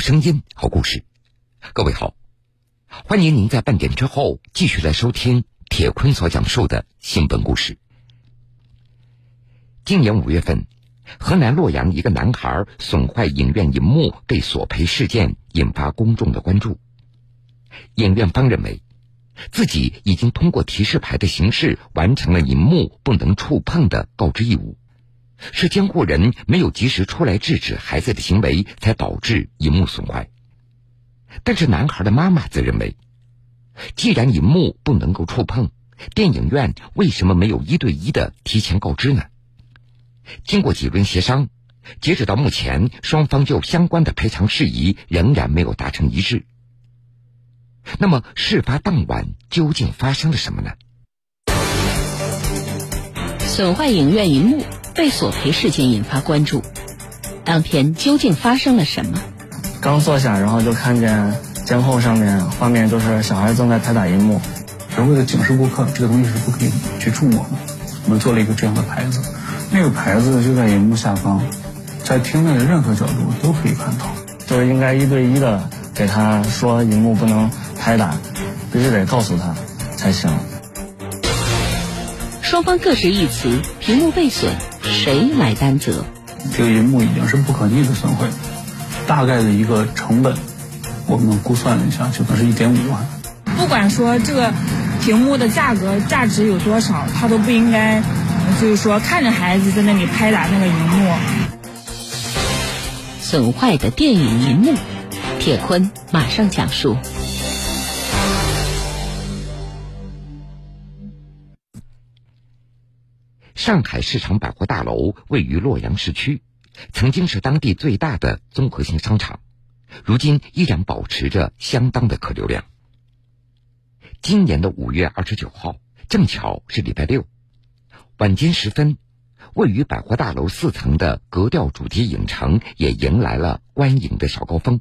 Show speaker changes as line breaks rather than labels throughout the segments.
声音，好故事。各位好，欢迎您在半点之后继续来收听铁坤所讲述的新闻故事。今年五月份，河南洛阳一个男孩损坏影院银幕被索赔事件引发公众的关注。影院方认为，自己已经通过提示牌的形式完成了银幕不能触碰的告知义务。是监护人没有及时出来制止孩子的行为，才导致荧幕损坏。但是男孩的妈妈则认为，既然荧幕不能够触碰，电影院为什么没有一对一的提前告知呢？经过几轮协商，截止到目前，双方就相关的赔偿事宜仍然没有达成一致。那么，事发当晚究竟发生了什么呢？
损坏影院银幕。被索赔事件引发关注，当天究竟发生了什么？
刚坐下，然后就看见监控上面画面，就是小孩正在拍打荧幕。
是为了警示顾客，这个东西是不可以去触摸的。我们做了一个这样的牌子，那个牌子就在荧幕下方，在厅内的任何角度都可以看到。
就是应该一对一的给他说，荧幕不能拍打，必须得告诉他才行。
双方各执一词，屏幕被损。谁来担责？
这个银幕已经是不可逆的损毁，大概的一个成本，我们估算了一下，就能是一点五万。
不管说这个屏幕的价格价值有多少，他都不应该，就是说看着孩子在那里拍打那个荧幕。
损坏的电影银幕，铁坤马上讲述。
上海市场百货大楼位于洛阳市区，曾经是当地最大的综合性商场，如今依然保持着相当的客流量。今年的五月二十九号，正巧是礼拜六，晚间时分，位于百货大楼四层的格调主题影城也迎来了观影的小高峰。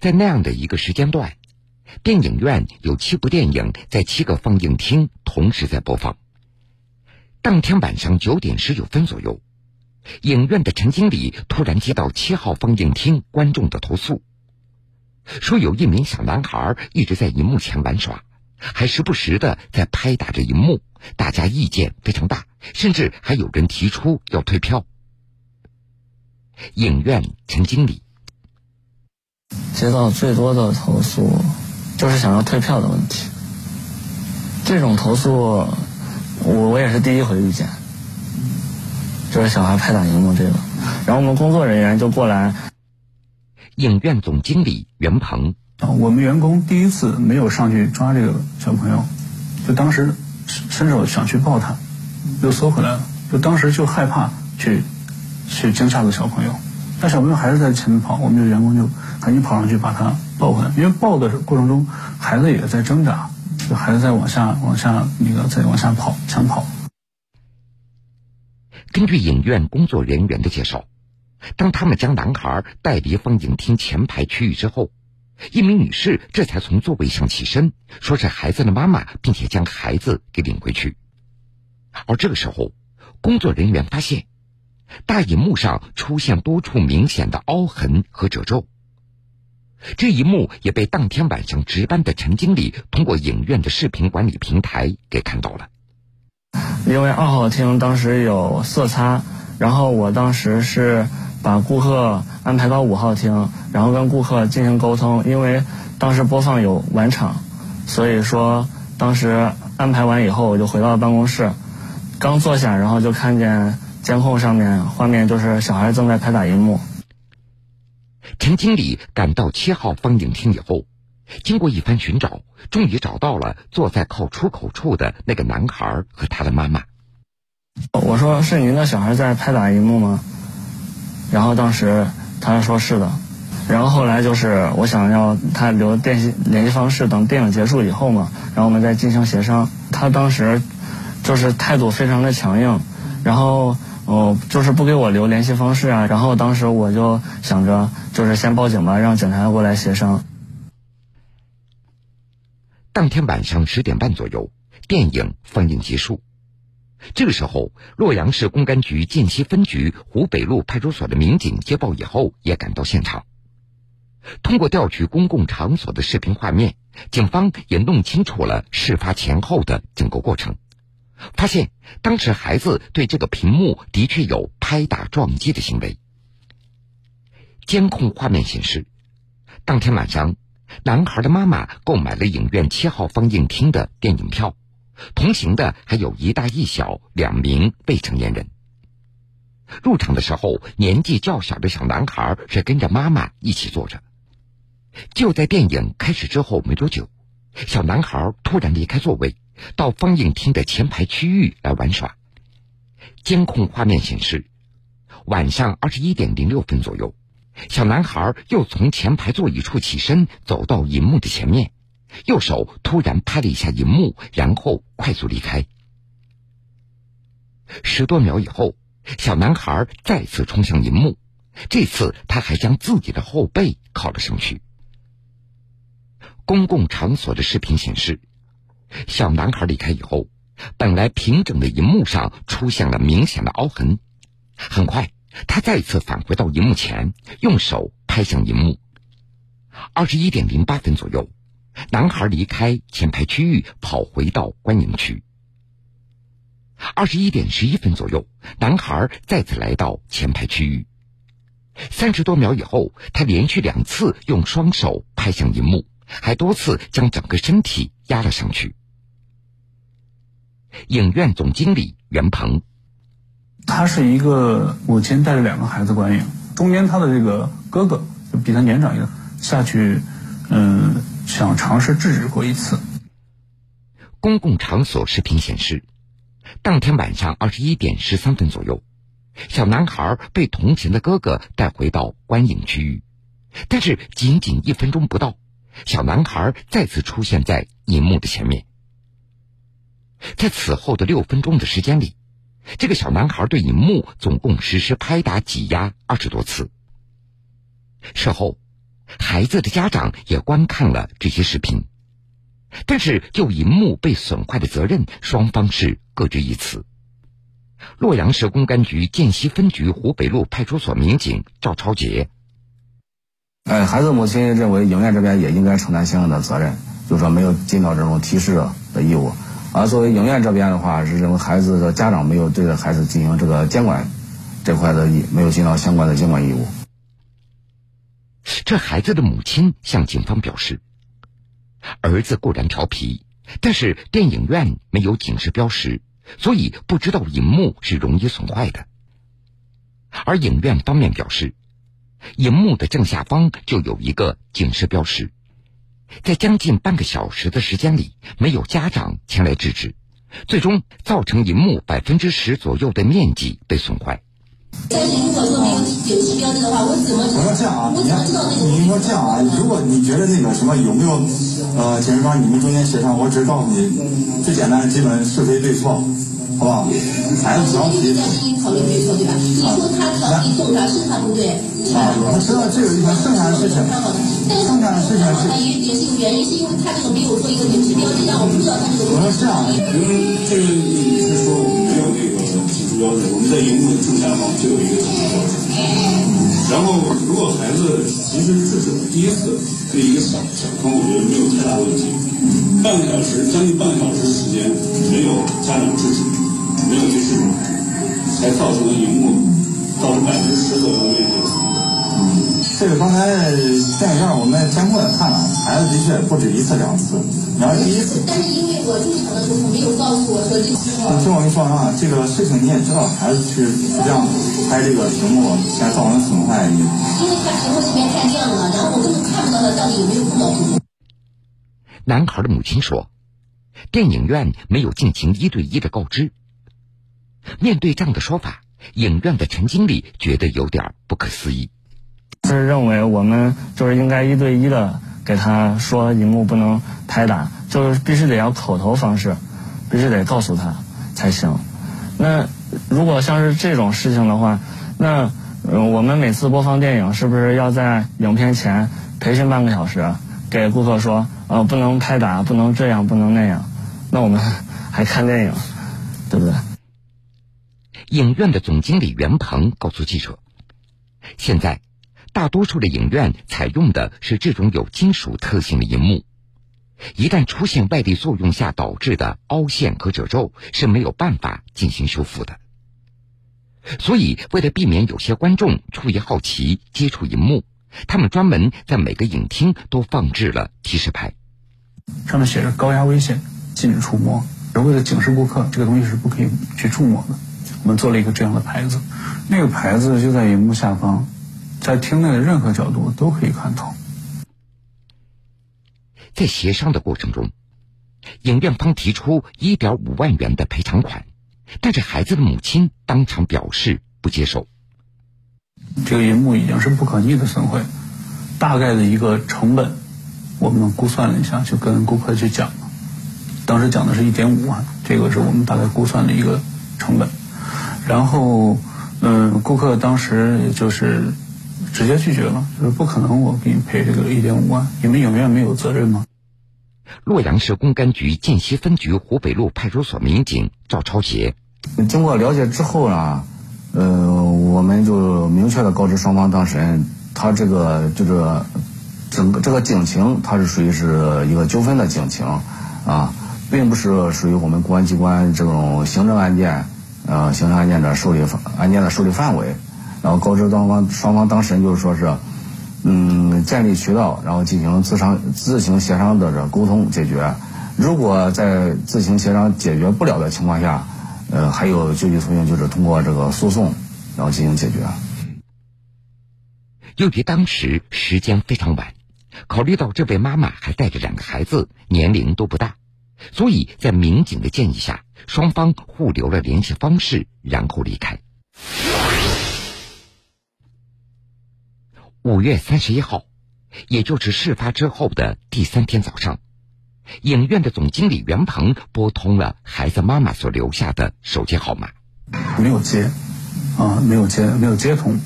在那样的一个时间段，电影院有七部电影在七个放映厅同时在播放。当天晚上九点十九分左右，影院的陈经理突然接到七号放映厅观众的投诉，说有一名小男孩一直在荧幕前玩耍，还时不时的在拍打着荧幕，大家意见非常大，甚至还有人提出要退票。影院陈经理
接到最多的投诉就是想要退票的问题，这种投诉。我我也是第一回遇见，就是小孩拍打荧幕这个，然后我们工作人员就过来。
影院总经理袁鹏
啊，我们员工第一次没有上去抓这个小朋友，就当时伸手想去抱他，又缩回来了，就当时就害怕去去惊吓到小朋友，但小朋友还是在前面跑，我们的员工就赶紧跑上去把他抱回来，因为抱的过程中孩子也在挣扎。孩子在往下、往下那个在往下跑，抢跑。
根据影院工作人员的介绍，当他们将男孩带离放映厅前排区域之后，一名女士这才从座位上起身，说是孩子的妈妈，并且将孩子给领回去。而这个时候，工作人员发现，大荧幕上出现多处明显的凹痕和褶皱。这一幕也被当天晚上值班的陈经理通过影院的视频管理平台给看到了。
因为二号厅当时有色差，然后我当时是把顾客安排到五号厅，然后跟顾客进行沟通。因为当时播放有晚场，所以说当时安排完以后，我就回到了办公室。刚坐下，然后就看见监控上面画面，就是小孩正在拍打荧幕。
陈经理赶到七号放映厅以后，经过一番寻找，终于找到了坐在靠出口处的那个男孩和他的妈妈。
我说：“是您的小孩在拍打荧幕吗？”然后当时他说是的。然后后来就是我想要他留电信联系方式，等电影结束以后嘛，然后我们再进行协商。他当时就是态度非常的强硬，然后。哦，就是不给我留联系方式啊，然后当时我就想着，就是先报警吧，让警察过来协商。
当天晚上十点半左右，电影放映结束。这个时候，洛阳市公安局涧西分局湖北路派出所的民警接报以后，也赶到现场。通过调取公共场所的视频画面，警方也弄清楚了事发前后的整个过程，发现当时孩子对这个屏幕的确有拍打撞击的行为。监控画面显示，当天晚上，男孩的妈妈购买了影院七号放映厅的电影票，同行的还有一大一小两名未成年人。入场的时候，年纪较小的小男孩是跟着妈妈一起坐着。就在电影开始之后没多久，小男孩突然离开座位，到放映厅的前排区域来玩耍。监控画面显示，晚上二十一点零六分左右，小男孩又从前排座椅处起身，走到荧幕的前面，右手突然拍了一下荧幕，然后快速离开。十多秒以后，小男孩再次冲向荧幕，这次他还将自己的后背靠了上去。公共场所的视频显示，小男孩离开以后，本来平整的荧幕上出现了明显的凹痕。很快，他再次返回到荧幕前，用手拍向荧幕。二十一点零八分左右，男孩离开前排区域，跑回到观影区。二十一点十一分左右，男孩再次来到前排区域。三十多秒以后，他连续两次用双手拍向银幕。还多次将整个身体压了上去。影院总经理袁鹏，
他是一个母亲带着两个孩子观影，中间他的这个哥哥就比他年长一点，下去，嗯，想尝试制止过一次。
公共场所视频显示，当天晚上二十一点十三分左右，小男孩被同行的哥哥带回到观影区域，但是仅仅一分钟不到。小男孩再次出现在银幕的前面，在此后的六分钟的时间里，这个小男孩对荧幕总共实施拍打、挤压二十多次。事后，孩子的家长也观看了这些视频，但是就荧幕被损坏的责任，双方是各执一词。洛阳市公安局涧西分局湖北路派出所民警赵超杰。
哎，孩子母亲认为影院这边也应该承担相应的责任，就说没有尽到这种提示的义务。而作为影院这边的话，是认为孩子的家长没有对着孩子进行这个监管这块的义，没有尽到相关的监管义务。
这孩子的母亲向警方表示，儿子固然调皮，但是电影院没有警示标识，所以不知道荧幕是容易损坏的。而影院方面表示。荧幕的正下方就有一个警示标识，在将近半个小时的时间里，没有家长前来制止，最终造成银幕百分之十左右的面积被损坏。
但是如果说没有警示标志的话，我怎么我
说这样啊？你你说这样啊？如果你觉得那个什么有没有呃警示标，你们中间协商，我只告诉你最简单的基本是非对错。好不好？孩子调皮。在第一考虑对错，对吧？你说他调皮动他是他不对，啊，他知道这有一条剩下的事情，剩下的事情是。也也是有原因，是因为他这个没有做一个警示标志，让我不知道他这个。我说这样，因为这个你是说我们没有那个警示标志，我们在荧幕的正下方就有一个警示标志。然后，如果孩子其实这是第一次对一个小小坑，我觉得没有太大问题。半个小时，将近半个小时时间，没有家长制止。没有及时，才造成了荧幕造成百分之十左右的面积损毁。嗯，这个刚才电影院我们监控也看了，孩子的确不止一次两次。你要第一次，但是因为我入场的时候没有告诉我说这。听我跟你说啊，这个事情你也知道，孩子去是这样拍这个屏幕才造成损坏。因为他屏幕这边太亮了，然后我根本看不到他到底有没有碰到屏幕。
男孩的母亲说，电影院没有进行一对一的告知。面对这样的说法，影院的陈经理觉得有点不可思议。
是认为我们就是应该一对一的给他说，荧幕不能拍打，就是必须得要口头方式，必须得告诉他才行。那如果像是这种事情的话，那我们每次播放电影是不是要在影片前培训半个小时，给顾客说，呃，不能拍打，不能这样，不能那样？那我们还看电影，对不对？
影院的总经理袁鹏告诉记者：“现在，大多数的影院采用的是这种有金属特性的银幕，一旦出现外力作用下导致的凹陷和褶皱，是没有办法进行修复的。所以，为了避免有些观众出于好奇接触银幕，他们专门在每个影厅都放置了提示牌，
上面写着“高压危险，禁止触摸”。为了警示顾客，这个东西是不可以去触摸的，我们做了一个这样的牌子。那个牌子就在荧幕下方，在厅内的任何角度都可以看到。
在协商的过程中，影院方提出一点五万元的赔偿款。但是孩子的母亲当场表示不接受。
这个银幕已经是不可逆的损毁，大概的一个成本，我们估算了一下，就跟顾客去讲了。当时讲的是一点五万，这个是我们大概估算的一个成本。然后，嗯，顾客当时就是直接拒绝了，就是不可能，我给你赔这个一点五万，你们影院没有责任吗？
洛阳市公安局涧西分局湖北路派出所民警赵超杰，
经过了解之后呢，呃，我们就明确的告知双方当事人，他这个就是整个这个警情，它是属于是一个纠纷的警情，啊，并不是属于我们公安机关这种行政案件，呃，刑事案件的受理案件的受理范围，然后告知双方双方当事人就是说是。嗯，建立渠道，然后进行自商自行协商的这沟通解决。如果在自行协商解决不了的情况下，呃，还有救济途径，就是通过这个诉讼，然后进行解决。
由于当时时间非常晚，考虑到这位妈妈还带着两个孩子，年龄都不大，所以在民警的建议下，双方互留了联系方式，然后离开。五月三十一号，也就是事发之后的第三天早上，影院的总经理袁鹏拨通了孩子妈妈所留下的手机号码，
没有接，啊，没有接，没有接通。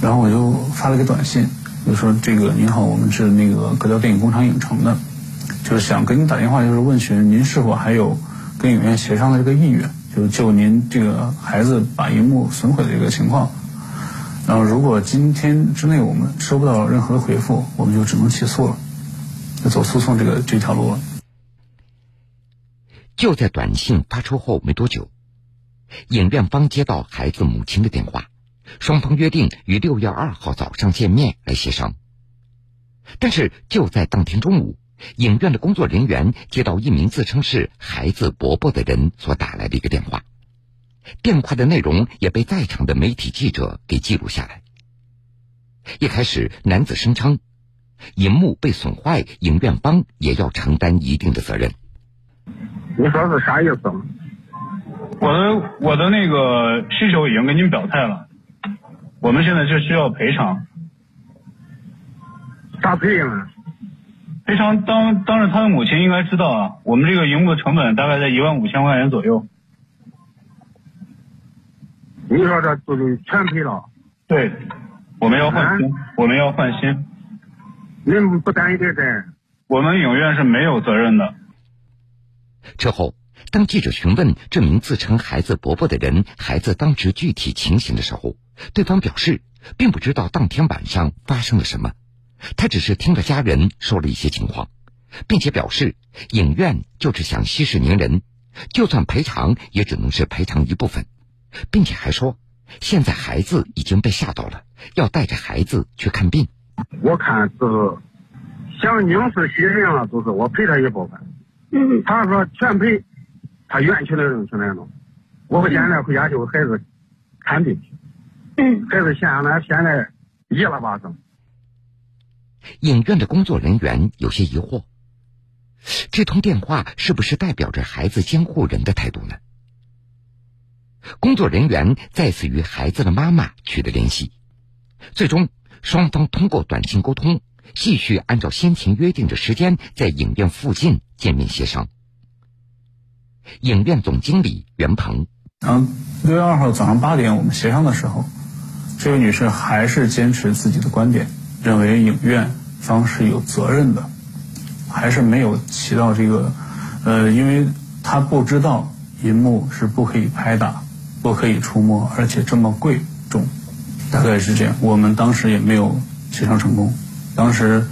然后我就发了个短信，就说：“这个您好，我们是那个格调电影工厂影城的，就是想跟您打电话，就是问询您是否还有跟影院协商的这个意愿，就就您这个孩子把荧幕损毁的这个情况。”然后，如果今天之内我们收不到任何的回复，我们就只能起诉了，就走诉讼这个这条路了。
就在短信发出后没多久，影院方接到孩子母亲的电话，双方约定于六月二号早上见面来协商。但是就在当天中午，影院的工作人员接到一名自称是孩子伯伯的人所打来的一个电话。电话的内容也被在场的媒体记者给记录下来。一开始，男子声称，银幕被损坏，影院方也要承担一定的责任。
你说是啥意思？
我的我的那个需求已经跟您表态了，我们现在就需要赔偿。
咋赔呀？
赔偿当当着他的母亲应该知道啊，我们这个荧幕的成本大概在一万五千块钱左右。
你说这就是全赔了？
对，我们要换新，我们要换新。
您不担一点责任？
我们影院是没有责任的。
之后，当记者询问这名自称孩子伯伯的人孩子当时具体情形的时候，对方表示并不知道当天晚上发生了什么，他只是听了家人说了一些情况，并且表示影院就是想息事宁人，就算赔偿也只能是赔偿一部分。并且还说，现在孩子已经被吓到了，要带着孩子去看病。
我看是想宁死息人了，就是我赔他一部分。嗯，他说全赔，他愿去那种去那种。我现在回家就孩子看病去。嗯，孩子现在现在一了八成。
影院的工作人员有些疑惑，这通电话是不是代表着孩子监护人的态度呢？工作人员再次与孩子的妈妈取得联系，最终双方通过短信沟通，继续按照先前约定的时间在影院附近见面协商。影院总经理袁鹏，
嗯六月二号早上八点我们协商的时候，这位女士还是坚持自己的观点，认为影院方是有责任的，还是没有起到这个，呃，因为他不知道银幕是不可以拍打。不可以触摸，而且这么贵重，大概是这样。我们当时也没有协商成功，当时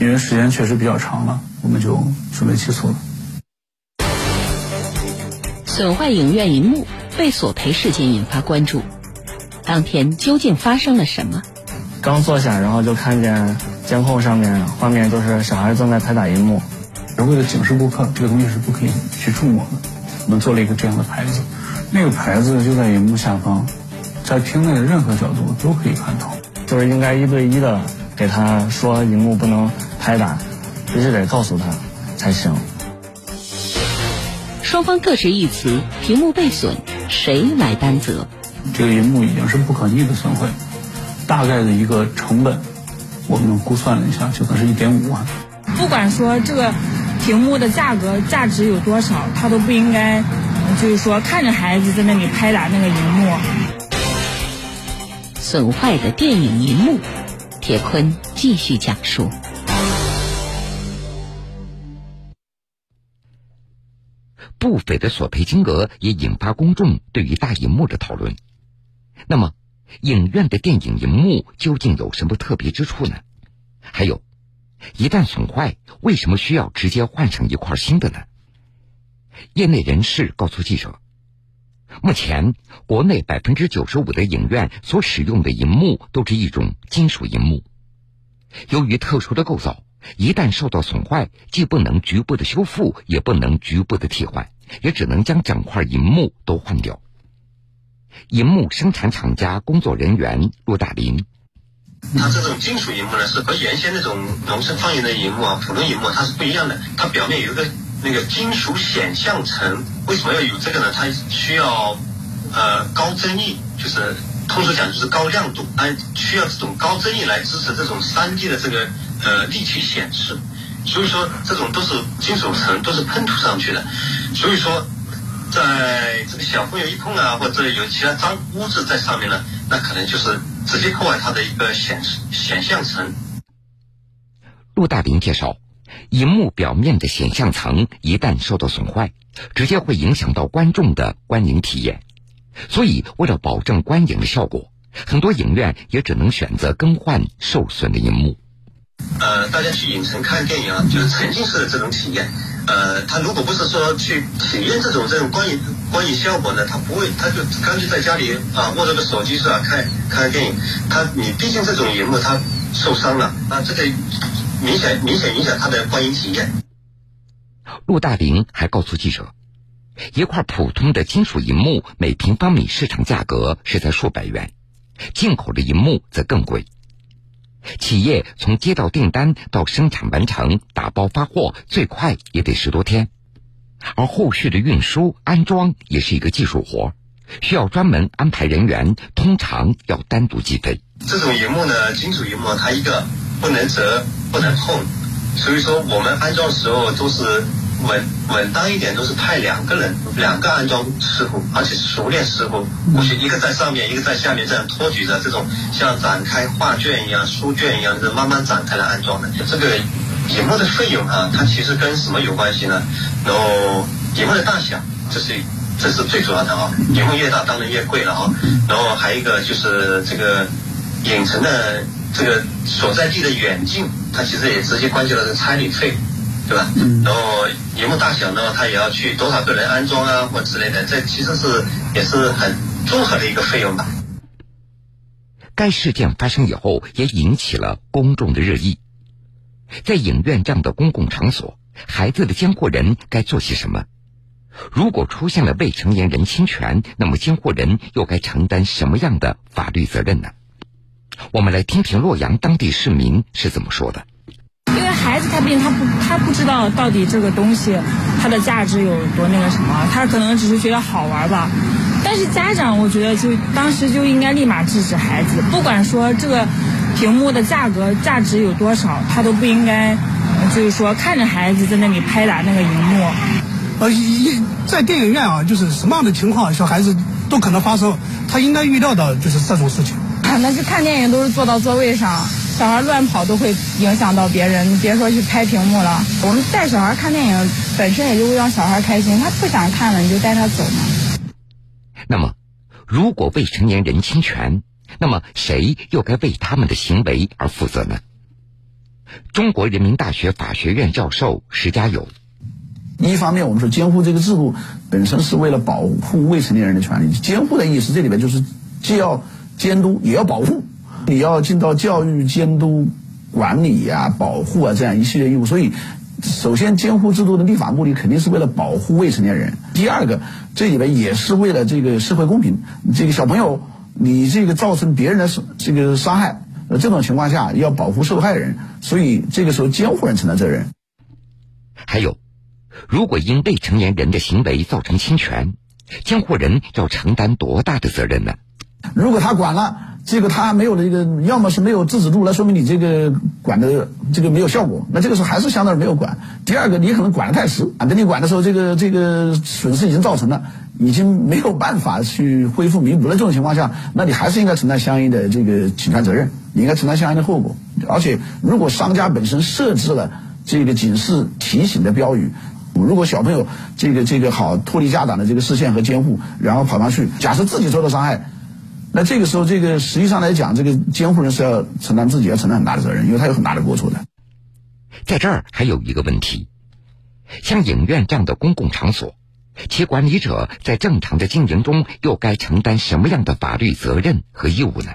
因为时间确实比较长了，我们就准备起诉了。
损坏影院银幕被索赔事件引发关注，当天究竟发生了什么？
刚坐下，然后就看见监控上面画面都是小孩正在拍打荧幕。
为了警示顾客，这个东西是不可以去触摸的。我们做了一个这样的牌子，那个牌子就在荧幕下方，在厅内的任何角度都可以看到。
就是应该一对一的给他说，荧幕不能拍打，必须得告诉他才行。
双方各执一词，屏幕被损，谁来担责？
这个银幕已经是不可逆的损毁，大概的一个成本，我们估算了一下，就可能是一点五万。
不管说这个屏幕的价格价值有多少，他都不应该，就是说看着孩子在那里拍打那个荧幕。
损坏的电影银幕，铁坤继续讲述。
不菲的索赔金额也引发公众对于大银幕的讨论。那么，影院的电影银幕究竟有什么特别之处呢？还有，一旦损坏，为什么需要直接换上一块新的呢？业内人士告诉记者，目前国内百分之九十五的影院所使用的银幕都是一种金属银幕，由于特殊的构造，一旦受到损坏，既不能局部的修复，也不能局部的替换。也只能将整块银幕都换掉。银幕生产厂家工作人员陆大林，
它这种金属银幕呢，是和原先那种农村放映的银幕啊，普通银幕它是不一样的。它表面有一个那个金属显像层，为什么要有这个呢？它需要呃高增益，就是通俗讲就是高亮度，它需要这种高增益来支持这种三 D 的这个呃立体显示。所以说，这种都是金属层，都是喷涂上去的。所以说，在这个小朋友一碰啊，或者有其他脏污渍在上面呢，那可能就是直接破坏它的一个显示显像层。
陆大林介绍，荧幕表面的显像层一旦受到损坏，直接会影响到观众的观影体验。所以，为了保证观影的效果，很多影院也只能选择更换受损的荧幕。
呃，大家去影城看电影啊，就是沉浸式的这种体验。呃，他如果不是说去体验这种这种观影观影效果呢，他不会，他就干脆在家里啊握着个手机是吧，看看电影。他你毕竟这种荧幕他受伤了啊，这个明显明显影响他的观影体验。
陆大林还告诉记者，一块普通的金属银幕每平方米市场价格是在数百元，进口的银幕则更贵。企业从接到订单到生产完成、打包发货，最快也得十多天，而后续的运输、安装也是一个技术活，需要专门安排人员，通常要单独计费。
这种荧幕呢，金属荧幕，它一个不能折、不能碰，所以说我们安装时候都是。稳稳当一点都是派两个人，两个安装师傅，而且是熟练师傅，过去一个在上面，一个在下面，这样托举着，这种像展开画卷一样、书卷一样，这慢慢展开来安装的。这个荧幕的费用啊，它其实跟什么有关系呢？然后荧幕的大小，这是这是最主要的啊。荧幕越大，当然越贵了啊。然后还有一个就是这个影城的这个所在地的远近，它其实也直接关系到这个差旅费。对吧？然后荧幕大小呢，他也要去多少个人安装啊，或之类的，这其实是也是很综合的一个费用吧。
该事件发生以后，也引起了公众的热议。在影院这样的公共场所，孩子的监护人该做些什么？如果出现了未成年人侵权，那么监护人又该承担什么样的法律责任呢？我们来听听洛阳当地市民是怎么说的。
孩子他毕竟他不他不知道到底这个东西它的价值有多那个什么，他可能只是觉得好玩吧。但是家长我觉得就当时就应该立马制止孩子，不管说这个屏幕的价格价值有多少，他都不应该就是说看着孩子在那里拍打那个荧幕。
呃，一在电影院啊，就是什么样的情况小孩子都可能发生，他应该预料到就是这种事情。
那是看电影都是坐到座位上。小孩乱跑都会影响到别人，你别说去拍屏幕了。我们带小孩看电影，本身也就是让小孩开心，他不想看了，你就带他走嘛。
那么，如果未成年人侵权，那么谁又该为他们的行为而负责呢？中国人民大学法学院教授石家友，
一方面我们说监护这个制度本身是为了保护未成年人的权利，监护的意思这里边就是既要监督也要保护，你要尽到教育、监督、管理呀、保护啊这样一系列义务，所以。首先，监护制度的立法目的肯定是为了保护未成年人。第二个，这里边也是为了这个社会公平。这个小朋友，你这个造成别人的这个伤害，呃，这种情况下要保护受害人，所以这个时候监护人承担责任。
还有，如果因未成年人的行为造成侵权，监护人要承担多大的责任呢？
如果他管了。这个他没有这个，要么是没有制止住，那说明你这个管的这个没有效果。那这个时候还是相当于没有管。第二个，你可能管的太迟啊，等你管的时候，这个这个损失已经造成了，已经没有办法去恢复弥补了。这种情况下，那你还是应该承担相应的这个侵权责任，你应该承担相应的后果。而且，如果商家本身设置了这个警示提醒的标语，如果小朋友这个这个好脱离家长的这个视线和监护，然后跑上去，假设自己受到伤害。那这个时候，这个实际上来讲，这个监护人是要承担自己要承担很大的责任，因为他有很大的过错的。
在这儿还有一个问题，像影院这样的公共场所，其管理者在正常的经营中又该承担什么样的法律责任和义务呢？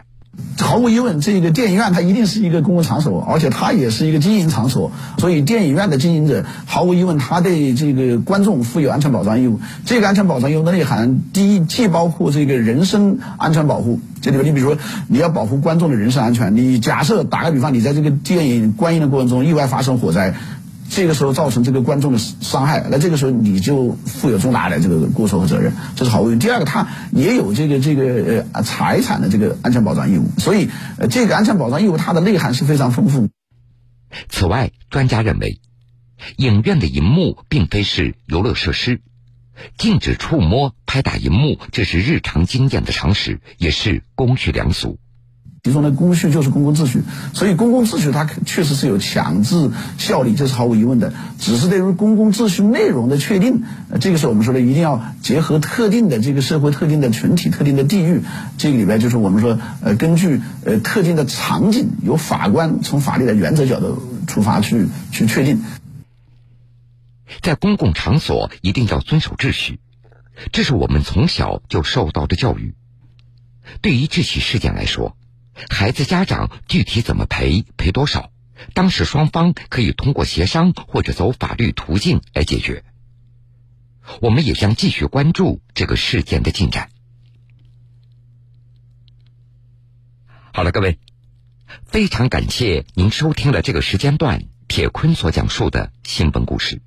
毫无疑问，这个电影院它一定是一个公共场所，而且它也是一个经营场所。所以，电影院的经营者毫无疑问，他对这个观众负有安全保障义务。这个安全保障义务的内涵，第一，既包括这个人身安全保护。这里边，你比如说，你要保护观众的人身安全。你假设打个比方，你在这个电影观影的过程中意外发生火灾。这个时候造成这个观众的伤害，那这个时候你就负有重大的这个过错和责任，这是毫无疑问。第二个，他也有这个这个呃财产的这个安全保障义务，所以呃这个安全保障义务它的内涵是非常丰富。
此外，专家认为，影院的银幕并非是游乐设施，禁止触摸、拍打银幕，这是日常经验的常识，也是公序良俗。
其中的公序就是公共秩序，所以公共秩序它确实是有强制效力，这是毫无疑问的。只是对于公共秩序内容的确定，这个是我们说的一定要结合特定的这个社会特定的群体、特定的地域，这个里边就是我们说呃根据呃特定的场景，由法官从法律的原则角度出发去去确定。
在公共场所一定要遵守秩序，这是我们从小就受到的教育。对于这起事件来说。孩子家长具体怎么赔，赔多少？当事双方可以通过协商或者走法律途径来解决。我们也将继续关注这个事件的进展。好了，各位，非常感谢您收听了这个时间段铁坤所讲述的新闻故事。